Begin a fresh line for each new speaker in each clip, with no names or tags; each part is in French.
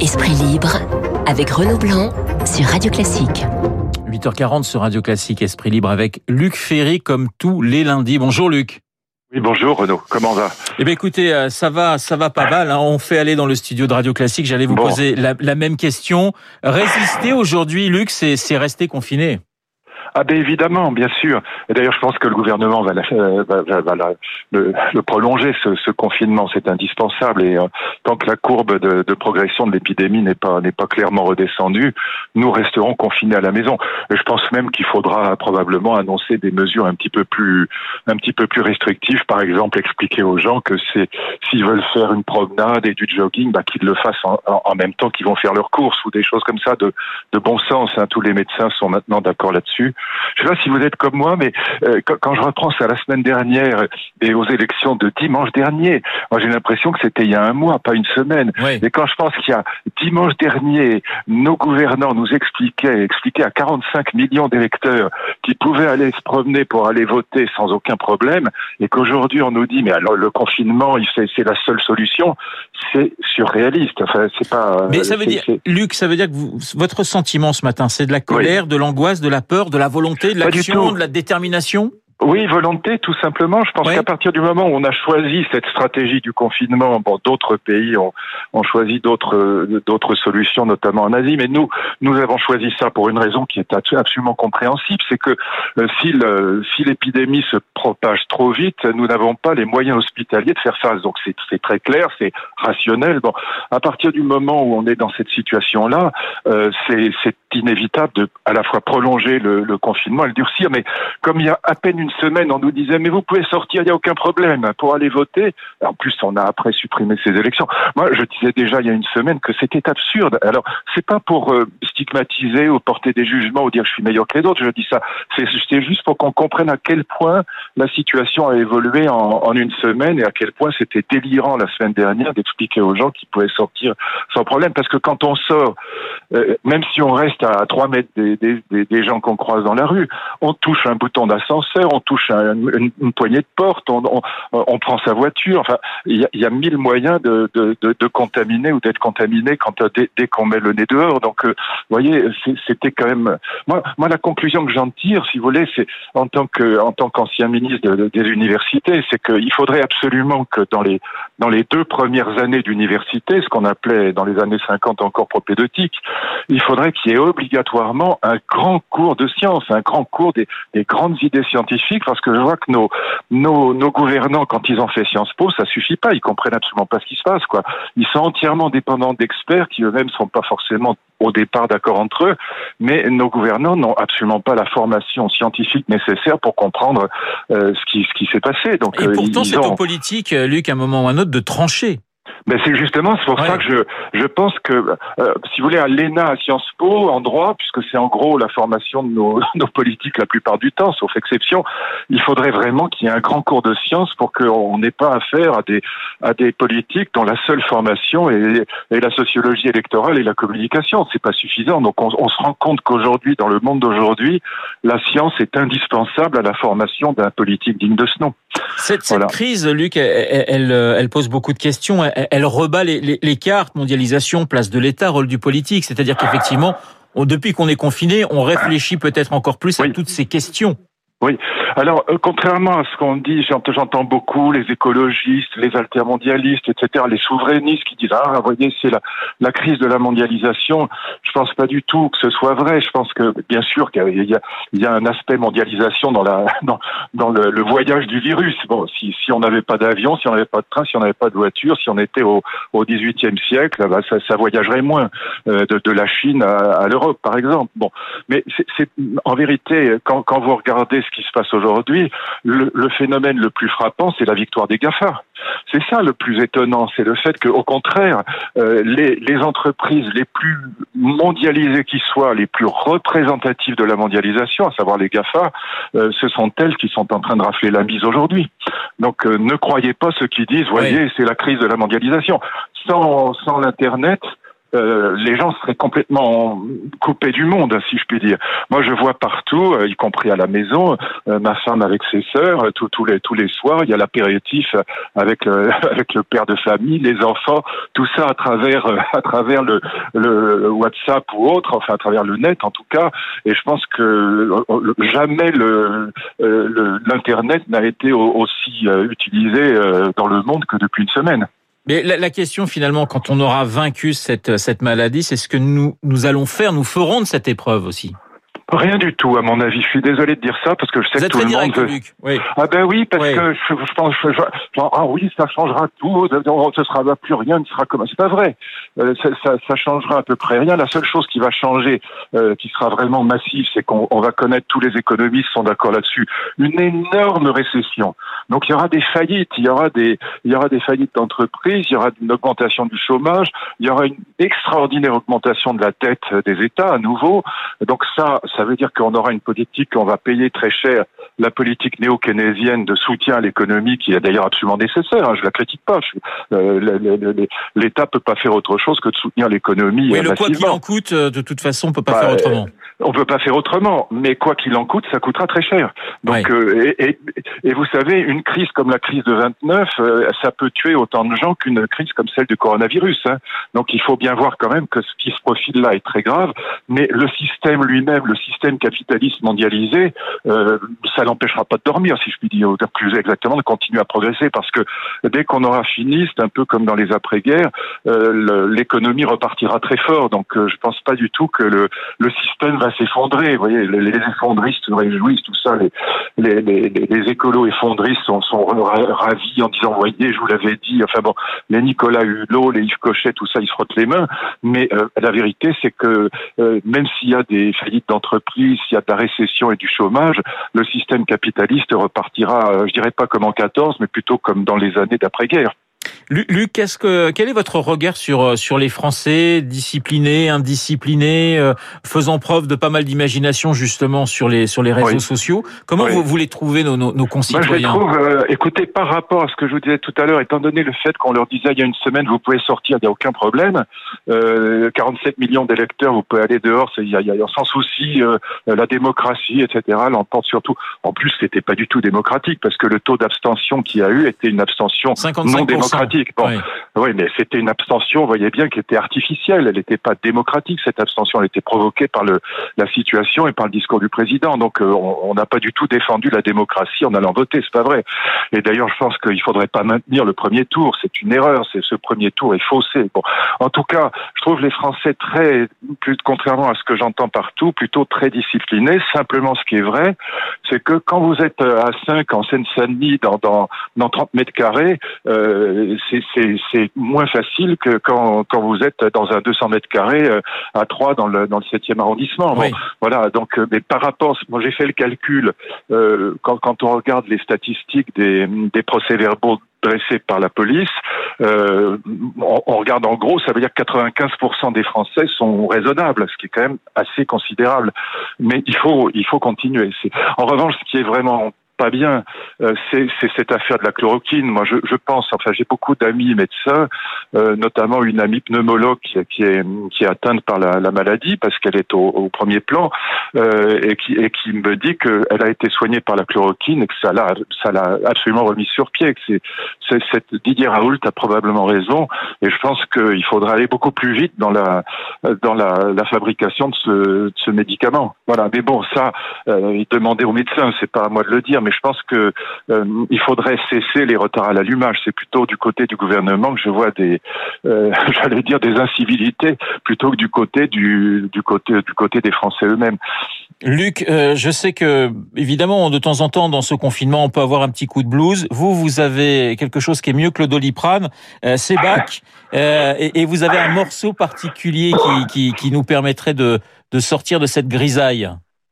Esprit libre avec Renaud Blanc sur Radio Classique.
8h40 sur Radio Classique Esprit libre avec Luc Ferry comme tous les lundis. Bonjour Luc.
Oui, bonjour Renaud, comment va?
Eh bien écoutez, euh, ça va, ça va pas mal. Hein. On fait aller dans le studio de Radio Classique. J'allais vous poser la, la, même question. Résister aujourd'hui, Luc, c'est rester confiné.
Ah ben évidemment, bien sûr. Et d'ailleurs, je pense que le gouvernement va, euh, va, va, le, le, prolonger ce, ce confinement, c'est indispensable. Et euh, tant que la courbe de, de progression de l'épidémie n'est pas n'est pas clairement redescendue, nous resterons confinés à la maison. Et je pense même qu'il faudra probablement annoncer des mesures un petit peu plus un petit peu plus restrictives. Par exemple, expliquer aux gens que c'est s'ils veulent faire une promenade et du jogging, bah, qu'ils le fassent en, en, même temps qu'ils vont faire leurs courses ou des choses comme ça de, de bon sens. Hein. Tous les médecins sont maintenant d'accord là-dessus. Je sais pas si vous êtes comme moi, mais euh, quand, je reprends ça la semaine dernière et aux élections de dimanche dernier, moi j'ai l'impression que c'était il y a un mois, pas une semaine. Et quand je pense qu'il y a dimanche dernier, nos gouvernants nous expliquaient, expliquaient à 45 millions d'électeurs qui pouvaient aller se promener pour aller voter sans aucun problème, et qu'aujourd'hui on nous dit mais alors le confinement, c'est la seule solution, c'est surréaliste. Enfin, c'est pas.
Mais ça veut dire, Luc, ça veut dire que vous, votre sentiment ce matin, c'est de la colère, de l'angoisse, de la peur, de la volonté, de l'action, de la détermination?
Oui, volonté, tout simplement. Je pense qu'à partir du moment où on a choisi cette stratégie du confinement, bon, d'autres pays ont, ont choisi d'autres d'autres solutions, notamment en Asie, mais nous, nous avons choisi ça pour une raison qui est absolument compréhensible, c'est que euh, si si l'épidémie se propage trop vite, nous n'avons pas les moyens hospitaliers de faire face. Donc c'est très clair, c'est rationnel. Bon, à partir du moment où on est dans cette situation-là, euh, c'est inévitable de à la fois prolonger le, le confinement et le durcir, mais comme il y a à peine une semaine, on nous disait mais vous pouvez sortir, il n'y a aucun problème pour aller voter. En plus, on a après supprimé ces élections. Moi, je disais déjà il y a une semaine que c'était absurde. Alors, c'est pas pour euh, stigmatiser ou porter des jugements ou dire je suis meilleur que les autres. Je dis ça, c'est juste pour qu'on comprenne à quel point la situation a évolué en, une semaine et à quel point c'était délirant la semaine dernière d'expliquer aux gens qu'ils pouvaient sortir sans problème. Parce que quand on sort, euh, même si on reste à 3 mètres des, des, des gens qu'on croise dans la rue, on touche un bouton d'ascenseur, on touche une, poignée de porte, on, on, on, prend sa voiture. Enfin, il y a, mille moyens de, contaminer ou d'être contaminé quand dès, dès qu'on met le nez dehors. Donc, euh, vous voyez, c'était quand même. Moi, la conclusion que j'en tire, si vous voulez, c'est en tant qu'ancien ministre des universités, c'est qu'il faudrait absolument que dans les dans les deux premières années d'université, ce qu'on appelait dans les années 50 encore propédeutique, il faudrait qu'il y ait obligatoirement un grand cours de sciences, un grand cours des, des grandes idées scientifiques parce que je vois que nos, nos, nos gouvernants, quand ils ont fait Sciences Po, ça suffit pas. Ils comprennent absolument pas ce qui se passe, quoi. Ils sont entièrement dépendants d'experts qui eux-mêmes sont pas forcément au départ d'accord entre eux, mais nos gouvernants n'ont absolument pas la formation scientifique nécessaire pour comprendre euh, ce qui, ce qui s'est passé.
Donc, Et euh, pourtant, c'est aux politiques, euh, Luc, à un moment ou à un autre, de trancher.
Mais c'est justement c'est pour ça que je je pense que euh, si vous voulez à l'ENA à Sciences Po en droit puisque c'est en gros la formation de nos, nos politiques la plupart du temps sauf exception il faudrait vraiment qu'il y ait un grand cours de sciences pour qu'on n'ait pas affaire à des à des politiques dont la seule formation est, est la sociologie électorale et la communication. C'est pas suffisant. Donc on, on se rend compte qu'aujourd'hui dans le monde d'aujourd'hui la science est indispensable à la formation d'un politique digne de ce nom.
Cette, cette crise Luc elle, elle, elle pose beaucoup de questions elle, elle rebat les, les, les, cartes, mondialisation, place de l'État, rôle du politique. C'est-à-dire qu'effectivement, depuis qu'on est confiné, on réfléchit peut-être encore plus à toutes ces questions.
Oui. Alors, euh, contrairement à ce qu'on dit, j'entends beaucoup les écologistes, les altermondialistes, etc., les souverainistes qui disent ah, vous voyez, c'est la, la crise de la mondialisation. Je pense pas du tout que ce soit vrai. Je pense que bien sûr qu'il y a, il y a un aspect mondialisation dans la dans, le, voyage du virus. Bon, si, si on n'avait pas d'avion, si on n'avait pas de train, si on n'avait pas de voiture, si on était au, au 18e siècle, bah, ça, ça voyagerait moins euh, de, de la Chine à, à l'Europe, par exemple. Bon, mais c'est en vérité quand, quand vous regardez ce qui se passe aujourd'hui, le, le, phénomène le plus frappant, c'est la victoire des GAFA. C'est ça le plus étonnant, c'est le fait qu'au contraire, euh, les, les, entreprises les plus mondialisées qui soient, les plus représentatives de la mondialisation, à savoir les GAFA, euh, ce sont elles qui sont en train de rafler la mise aujourd'hui. Donc euh, ne croyez pas ceux qui disent, voyez, oui. c'est la crise de la mondialisation. Sans, sans l'Internet, euh, les gens seraient complètement coupés du monde, si je puis dire. Moi, je vois partout, euh, y compris à la maison, euh, ma femme avec ses sœurs, tous les tous les soirs, il y a l'apéritif avec avec le père de famille, les enfants, tout ça à travers à travers le, le WhatsApp ou autre, enfin à travers le net en tout cas. Et je pense que jamais le l'internet n'a été aussi utilisé dans le monde que depuis une semaine.
Mais la, question finalement, quand on aura vaincu cette, cette maladie, c'est ce que nous, nous allons faire, nous ferons de cette épreuve aussi.
Rien du tout, à mon avis. Je suis désolé de dire ça parce que je sais
Vous
que tout le
direct,
monde.
Luc. Oui.
Ah ben oui, parce que je, je pense, je, ah oui, ça changera tout. Ce sera plus rien, ne sera comme. C'est pas vrai. Euh, ça, ça, ça, changera à peu près rien. La seule chose qui va changer, euh, qui sera vraiment massive, c'est qu'on va connaître. Tous les économistes sont d'accord là-dessus. Une énorme récession. Donc il y aura des faillites, il y aura des, il y aura des faillites d'entreprises, il y aura une augmentation du chômage, il y aura une extraordinaire augmentation de la dette des États à nouveau. Donc ça, ça veut dire qu'on aura une politique qu'on va payer très cher, la politique néo-keynésienne de soutien à l'économie, qui est d'ailleurs absolument nécessaire. Hein, je la critique pas. Euh, L'État peut pas faire autre chose que de soutenir l'économie.
Oui, le quoi qu'il en coûte, euh, de toute façon, on peut pas faire bah, autrement.
On peut pas faire autrement, mais quoi qu'il en coûte, ça coûtera très cher. Donc, euh, et, et, vous savez, une crise comme la crise de 29, ça peut tuer autant de gens qu'une crise comme celle du coronavirus. Hein. Donc, il faut bien voir quand même que ce qui se profile là est très grave, mais le système lui-même, le système capitaliste mondialisé, euh, ça n'empêchera pas de dormir, si je puis dire, plus exactement, de continuer à progresser, parce que dès qu'on aura fini, c'est un peu comme dans les après-guerres, euh, l'économie repartira très fort. Donc, euh, je pense pas du tout que le, système va s'effondrer. Vous voyez, les, effondristes se réjouissent, tout ça. Les, écolos effondristes sont, sont ravis en disant, voyez, je vous l'avais dit. Enfin bon, les Nicolas Hulot, les Yves Cochet, tout ça, ils se frottent les mains. Mais euh, la vérité, c'est que même s'il y a des faillites d'entreprises, s'il y a de la récession et du chômage, le système capitaliste repartira, euh, je dirais pas comme en 14, mais plutôt comme dans les années d'après-guerre.
Luc, qu'est-ce que, quel est votre regard sur, euh, sur les Français disciplinés, indisciplinés, euh, faisant preuve de pas mal d'imagination justement sur les, sur les réseaux sociaux? Comment vous, vous les trouvez, nos, nos, concitoyens
Moi, je les trouve, écoutez, par rapport à ce que je vous disais tout à l'heure, étant donné le fait qu'on leur disait il y a une semaine, vous pouvez sortir, il n'y a aucun problème, euh, 47 millions d'électeurs, vous pouvez aller dehors, il y a, y a, sans souci, la démocratie, etc., l'emporte surtout. En plus, c'était pas du tout démocratique, parce que le taux d'abstention qu'il y a eu était une abstention non démocratique. Bon, oui. mais c'était une abstention, vous voyez bien, qui était artificielle. Elle n'était pas démocratique, cette abstention. Elle était provoquée par le, la situation et par le discours du président. Donc, euh, on n'a pas du tout défendu la démocratie en allant voter, c'est pas vrai. Et d'ailleurs, je pense qu'il faudrait pas maintenir le premier tour. C'est une erreur. C'est ce premier tour est faussé. Bon, en tout cas, je trouve les Français très, plus contrairement à ce que j'entends partout, plutôt très disciplinés. Simplement, ce qui est vrai, c'est que quand vous êtes à 5 en Seine-Saint-Denis, dans, dans, dans 30 mètres carrés, euh, c'est moins facile que quand, quand vous êtes dans un 200 mètres carrés euh, à 3 dans le, dans le 7e arrondissement. voilà, donc, euh, mais par rapport, moi j'ai fait le calcul, euh, quand, quand on regarde les statistiques des, des procès-verbaux dressés par la police, euh, on, on, regarde en gros, ça veut dire que 95% des Français sont raisonnables, ce qui est quand même assez considérable. Mais il faut, il faut continuer. En revanche, ce qui est vraiment pas bien, euh, c'est cette affaire de la chloroquine. Moi, je, pense, enfin, j'ai beaucoup d'amis médecins, euh, notamment une amie pneumologue qui, est, qui est atteinte par la, la maladie parce qu'elle est au, premier plan euh, et, qui, et qui me dit qu'elle a été soignée par la chloroquine et que ça l'a absolument remis sur pied. Que c'est, cette Didier Raoult a probablement raison et je pense qu'il faudra aller beaucoup plus vite dans la dans la, fabrication de ce, médicament. Voilà. Mais bon, ça, euh, demander aux médecins, c'est pas à moi de le dire, mais je pense que euh, il faudrait cesser les retards à l'allumage. C'est plutôt du côté du gouvernement que je vois des, euh, j'allais dire des incivilités, plutôt que du côté du, du côté du côté des Français eux-mêmes.
Luc, euh, je sais que évidemment de temps en temps dans ce confinement on peut avoir un petit coup de blues. Vous, vous avez quelque chose qui est mieux que le doliprane, c'est bac, et, et, vous avez un morceau particulier qui, qui, qui nous permettrait de, de sortir de cette grisaille.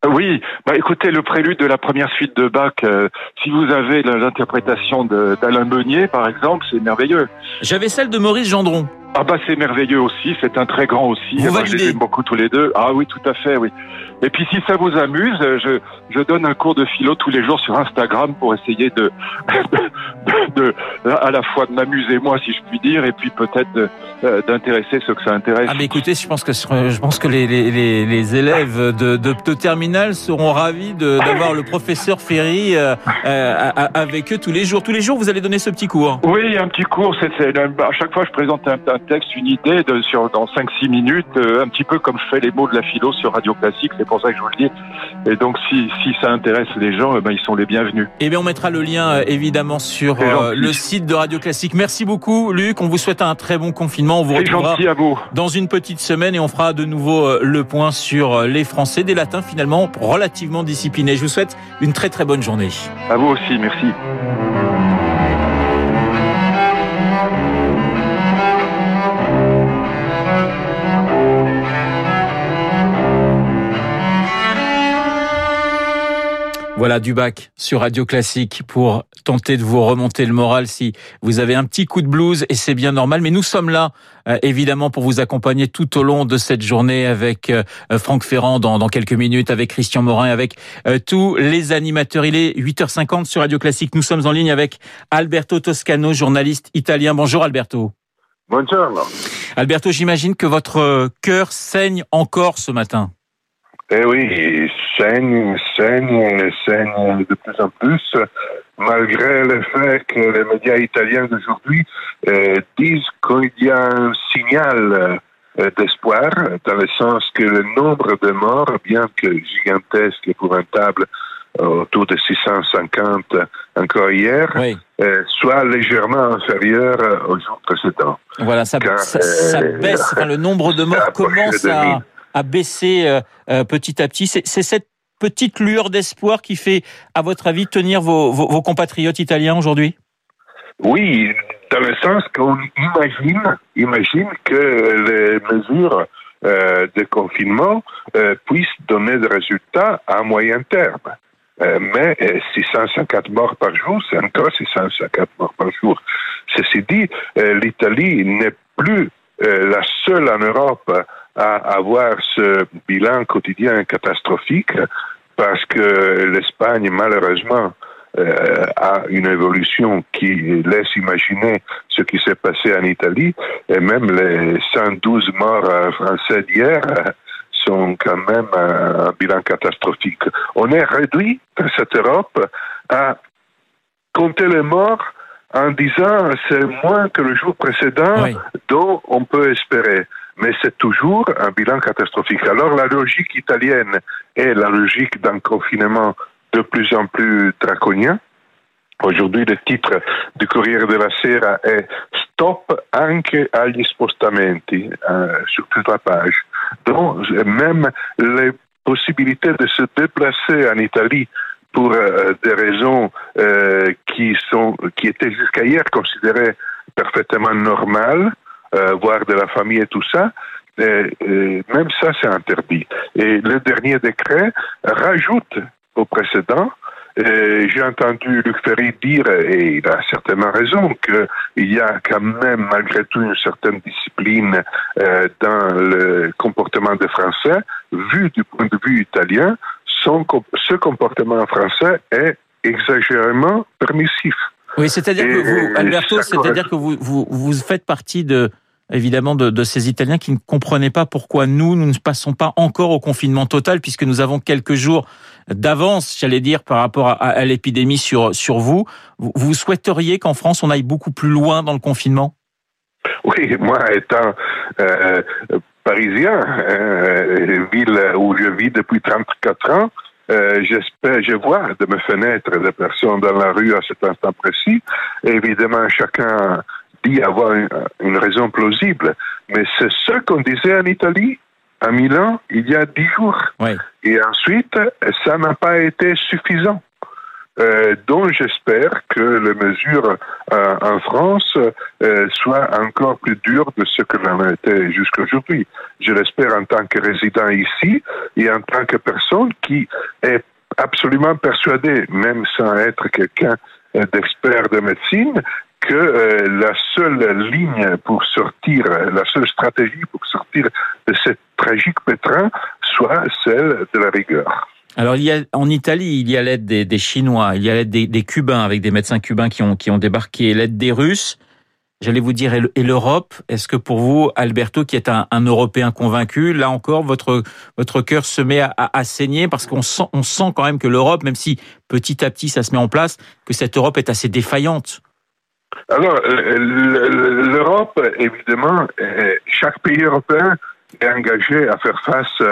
Oui, bah écoutez, le prélude de la première suite de Bach, euh, si vous avez l'interprétation d'Alain Meunier, par exemple, c'est merveilleux.
J'avais celle de Maurice Gendron.
Ah bah c'est merveilleux aussi, c'est un très grand aussi.
Vous
je les aime beaucoup tous les deux. Ah oui, tout à fait, oui. Et puis si ça vous amuse, je, je donne un cours de philo tous les jours sur Instagram pour essayer de, de, de, à la fois de m'amuser moi, si je puis dire, et puis peut-être euh, d'intéresser ceux que ça intéresse.
Ah mais écoutez, je pense que je pense que les, les, les, élèves de, de, de terminale seront ravis d'avoir le professeur Ferry euh, euh, avec eux tous les jours. Tous les jours, vous allez donner ce petit cours.
Oui, un petit cours. C'est à chaque fois, je présente un, un texte, une idée de, sur dans 5-6 minutes, un petit peu comme je fais les mots de la philo sur Radio Classique. C'est pour ça que je vous le dis. Et donc, si, si ça intéresse les gens, eh ben, ils sont les bienvenus.
Eh bien, on mettra le lien euh, évidemment sur euh, le site de Radio Classique. Merci beaucoup, Luc. On vous souhaite un très bon confinement. On vous retrouvera
à vous.
dans une petite semaine et on fera de nouveau euh, le point sur les Français, des Latins finalement relativement disciplinés. Je vous souhaite une très très bonne journée.
À vous aussi, merci.
Voilà du bac sur Radio Classique pour tenter de vous remonter le moral si vous avez un petit coup de blues et c'est bien normal. Mais nous sommes là euh, évidemment pour vous accompagner tout au long de cette journée avec euh, Franck Ferrand dans, dans, quelques minutes, avec Christian Morin, avec euh, tous les animateurs. Il est 8h50 sur Radio Classique. Nous sommes en ligne avec Alberto Toscano, journaliste italien. Bonjour Alberto.
Bonjour.
Alberto, j'imagine que votre cœur saigne encore ce matin.
Eh oui, saigne, saigne, saigne de plus en plus, malgré le fait que les médias italiens d'aujourd'hui euh, disent qu'il y a un signal euh, d'espoir, dans le sens que le nombre de morts, bien que gigantesque, épouvantable, autour de 650 encore hier, euh, soit légèrement inférieur au jour précédent.
Voilà, ça, ça, ça baisse, enfin, le nombre de morts commence à à baisser euh, euh, petit à petit. C'est cette petite lueur d'espoir qui fait, à votre avis, tenir vos, compatriotes italiens aujourd'hui?
Oui, dans le sens qu'on imagine, imagine que les mesures euh, de confinement puissent donner des résultats à moyen terme. mais 650 morts par jour, c'est encore 650 morts par jour. Ceci dit, l'Italie n'est plus la seule en Europe à avoir ce bilan quotidien catastrophique parce que l'Espagne, malheureusement, euh, a une évolution qui laisse imaginer ce qui s'est passé en Italie. Et même les 112 morts français d'hier sont quand même un, bilan catastrophique. On est réduit dans cette Europe à compter les morts en disant c'est moins que le jour précédent dont on peut espérer mais c'est toujours un bilan catastrophique. Alors la logique italienne est la logique d'un confinement de plus en plus draconien. Aujourd'hui, le titre du Corriere della Sera est Stop anche agli spostamenti euh, sur toute la page. Donc, même les possibilités de se déplacer en Italie pour euh, des raisons euh, qui sont qui étaient jusqu'à hier considérées parfaitement normales euh, voir de la famille et tout ça, même ça, c'est interdit. Et le dernier décret rajoute au précédent j'ai entendu Luc Ferry dire, et il a certainement raison, qu'il y a quand même malgré tout une certaine discipline euh, dans le comportement des Français. Vu du point de vue italien, son, ce comportement français est exagérément permissif.
Oui, c'est-à-dire que vous, Alberto, c'est-à-dire que vous, vous, vous faites partie de, évidemment de, de, ces Italiens qui ne comprenaient pas pourquoi nous, nous ne passons pas encore au confinement total puisque nous avons quelques jours d'avance, j'allais dire, par rapport à, l'épidémie sur, sur vous. vous. souhaiteriez qu'en France, on aille beaucoup plus loin dans le confinement?
Oui, moi étant euh, parisien, euh, ville où je vis depuis 34 ans, euh, j'espère, je vois de mes fenêtres des personnes dans la rue à cet instant précis. évidemment, chacun dit avoir une, raison plausible, mais c'est ce qu'on disait en Italie, à Milan, il y a dix jours. Et ensuite, ça n'a pas été suffisant. Euh, donc j'espère que les mesures euh, en France euh, soient encore plus dures de ce que l'on a été jusqu'à aujourd'hui. Je l'espère en tant que résident ici et en tant que personne qui est absolument persuadée, même sans être quelqu'un d'expert de médecine, que euh, la seule ligne pour sortir, la seule stratégie pour sortir de cette tragique pétrin soit celle de la rigueur.
Alors, en Italie, il y a l'aide des, Chinois, il y a l'aide des, Cubains, avec des médecins cubains qui ont, qui ont débarqué, l'aide des Russes. J'allais vous dire, et l'Europe, est-ce que pour vous, Alberto, qui est un, Européen convaincu, là encore, votre, votre cœur se met à, à saigner parce qu'on sent, on sent quand même que l'Europe, même si petit à petit ça se met en place, que cette Europe est assez défaillante?
Alors, l'Europe, évidemment, chaque pays européen est engagé à faire face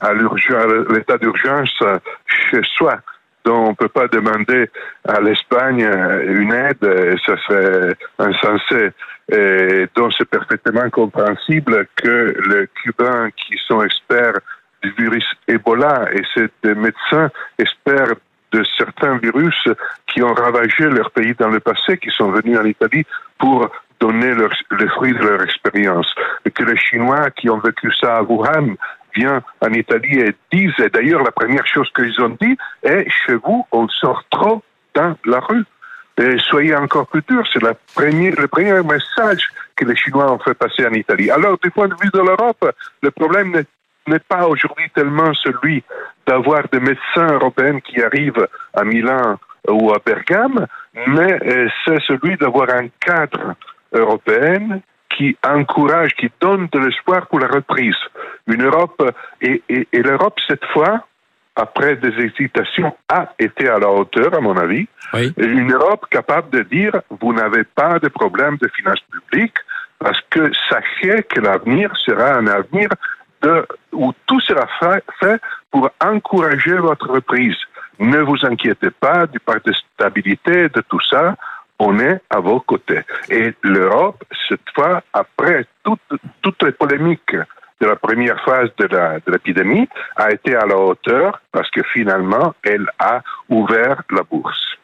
à l'état d'urgence chez soi. On ne peut pas demander à l'Espagne une aide, ça serait insensé. Et donc, c'est parfaitement compréhensible que les Cubains qui sont experts du virus Ebola et ces médecins espèrent de certains virus qui ont ravagé leur pays dans le passé, qui sont venus en Italie pour donner leur, les fruits de leur expérience. Et que les Chinois qui ont vécu ça à Wuhan viennent en Italie et disent, et d'ailleurs la première chose qu'ils ont dit est, chez vous, on sort trop dans la rue. Soyez encore plus dur, c'est le premier message que les Chinois ont fait passer en Italie. Alors, du point de vue de l'Europe, le problème n'est n'est pas aujourd'hui tellement celui d'avoir des médecins européens qui arrivent à Milan ou à Bergame, mais euh, c'est celui d'avoir un cadre européen qui encourage, qui donne de l'espoir pour la reprise. Une Europe, et, et, et l'Europe, cette fois, après des hésitations, a été à la hauteur, à mon avis. Une Europe capable de dire, vous n'avez pas de problème de finances publiques, parce que sachez que l'avenir sera un avenir où tout sera fait, pour encourager votre reprise. Ne vous inquiétez pas du pacte de stabilité, de tout ça. On est à vos côtés. Et l'Europe, cette fois, après toutes les polémiques de la première phase de l'épidémie, a été à la hauteur parce que finalement, elle a ouvert la bourse.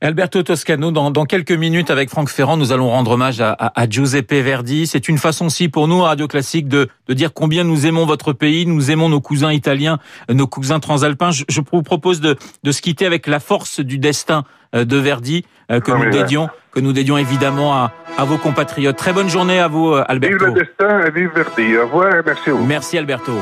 Alberto Toscano, dans, quelques minutes avec Franck Ferrand, nous allons rendre hommage à, Giuseppe Verdi. C'est une façon aussi pour nous, à Radio Classique, de, dire combien nous aimons votre pays, nous aimons nos cousins italiens, nos cousins transalpins. Je, vous propose de, se quitter avec la force du destin euh, de Verdi euh, que nous dédions, que nous dédions évidemment à, vos compatriotes. Très bonne journée à vous, euh, Alberto.
Vive le destin et vive Verdi. Au revoir, merci à vous.
Merci Alberto.